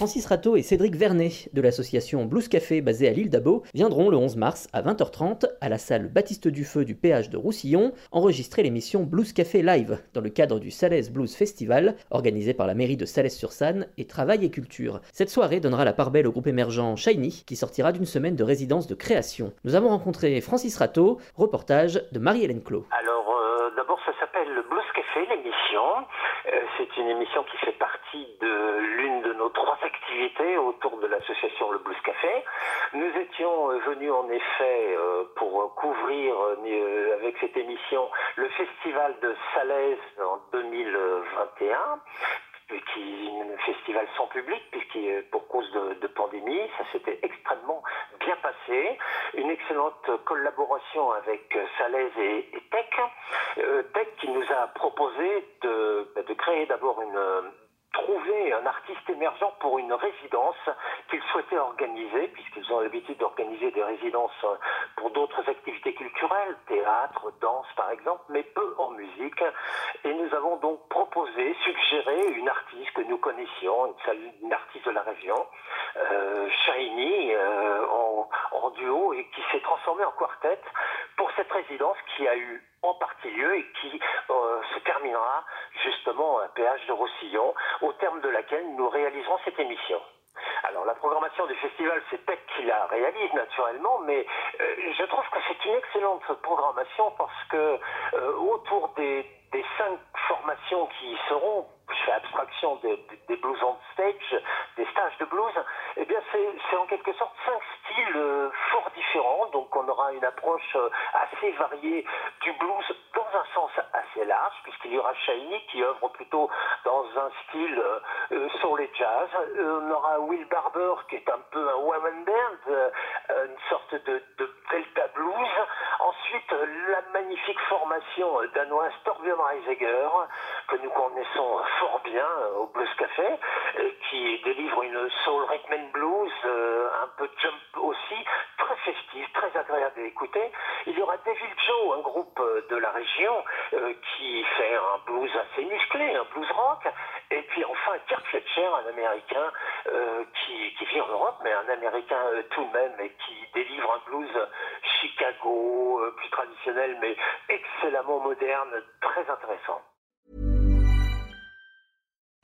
Francis Rateau et Cédric Vernet de l'association Blues Café basée à l'île d'Abo viendront le 11 mars à 20h30 à la salle Baptiste Dufeu du péage de Roussillon enregistrer l'émission Blues Café Live dans le cadre du Salaise Blues Festival organisé par la mairie de Salaise-sur-Sanne et Travail et Culture. Cette soirée donnera la part belle au groupe émergent Shiny qui sortira d'une semaine de résidence de création. Nous avons rencontré Francis Rateau, reportage de Marie-Hélène Clos. Alors euh, d'abord ça s'appelle le Blues Café l'émission. Euh, c'est une émission qui fait partie de autour de l'association Le Blues Café. Nous étions euh, venus en effet euh, pour couvrir euh, avec cette émission le festival de Salaise en 2021 qui un festival sans public, puisque pour cause de, pandémie, ça s'était extrêmement bien passé. Une excellente collaboration avec Salaise et, Tech. Tech qui nous a proposé de, bah, de créer d'abord une trouver un artiste émergent pour une résidence qu'ils souhaitaient organiser, puisqu'ils ont l'habitude d'organiser des résidences pour d'autres activités culturelles, théâtre, danse par exemple, mais peu en musique. Et nous avons donc proposé, suggéré une artiste que nous connaissions, une, une artiste de la région, euh, Shiny, euh, en, en duo, et qui s'est transformée en quartet pour cette résidence qui a eu en partie lieu et qui euh, se terminera justement à péage de Roussillon, au terme de laquelle nous réaliserons cette émission. Alors la programmation du festival, c'est Peck qui la réalise naturellement, mais euh, je trouve que c'est une excellente programmation parce que euh, autour des, cinq formations qui seront, je fais abstraction des, des, des, blues on stage, des stages de blues, eh bien c'est en quelque sorte cinq styles euh, fort différents, donc on une approche euh, assez variée du blues dans un sens assez large, puisqu'il y aura Shiny qui œuvre plutôt dans un style euh, soul et jazz, on aura Will Barber qui est un peu un woman band, une sorte de, de delta blues, ensuite la magnifique formation danoise Torbjörn Reiseger, que nous connaissons fort bien au Blues Café, qui délivre une soul rhythm and blues, un peu jump aussi, très festif, très agréable à écouter. Il y aura Devil Joe, un groupe région, qui fait un blues assez musclé, un blues rock, et puis enfin Kirk Fletcher, un américain qui, qui, vit en Europe, mais un américain tout de même, et qui délivre un blues Chicago, plus traditionnel, mais excellemment moderne, très intéressant.